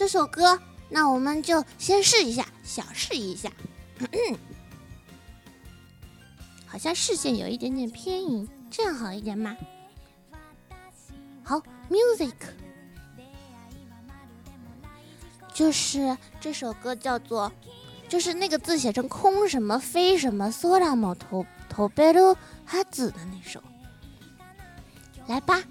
这首歌，那我们就先试一下，小试一下。好像视线有一点点偏移，这样好一点吗？好，music，就是这首歌叫做，就是那个字写成空什么飞什么索拉某头头贝鲁哈子的那首。来吧。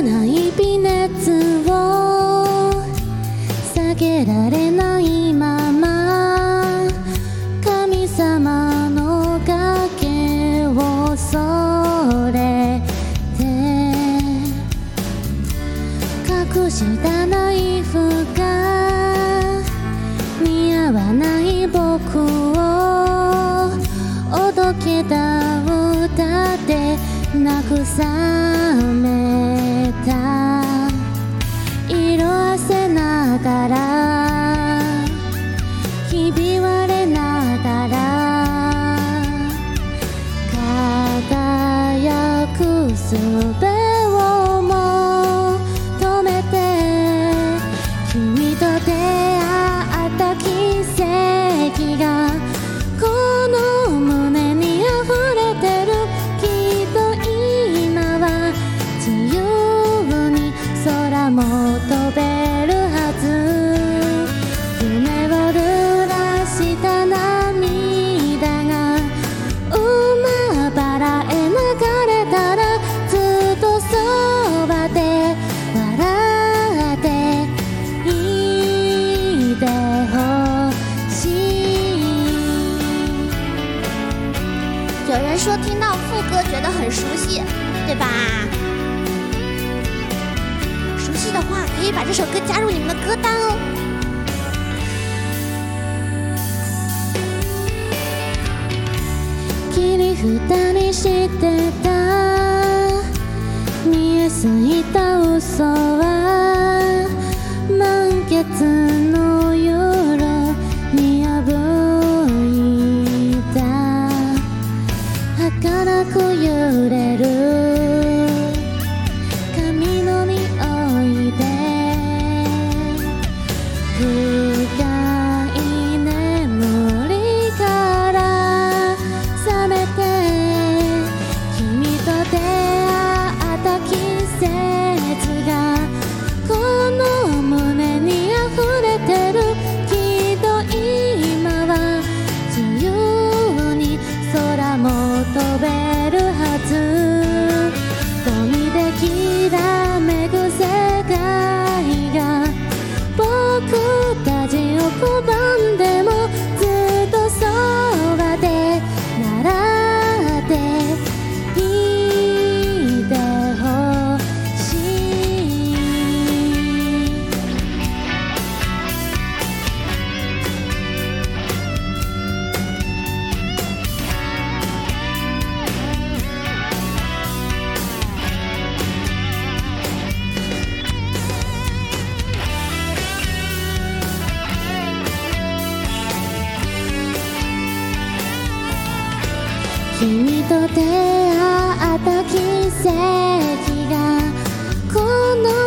ない微熱を下げられないまま神様の崖をそれて隠したナイフが似合わない僕をおどけた歌で慰めながら 有人说听到副歌觉得很熟悉，对吧？熟悉的话可以把这首歌加入你们的歌单哦。切り蓋にしてた見えすぎた嘘 儚く揺れる君と出会った奇跡がこの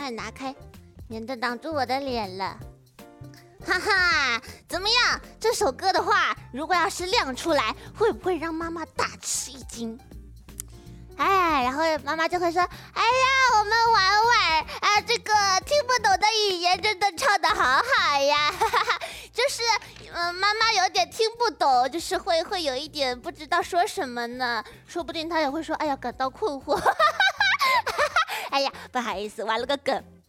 快拿开，免得挡住我的脸了。哈哈，怎么样？这首歌的话，如果要是亮出来，会不会让妈妈大吃一惊？哎，然后妈妈就会说：“哎呀，我们玩玩啊，这个听不懂的语言真的唱的好好呀。”哈哈，就是嗯，妈妈有点听不懂，就是会会有一点不知道说什么呢。说不定她也会说：“哎呀，感到困惑。”哎呀，不好意思，挖了个梗。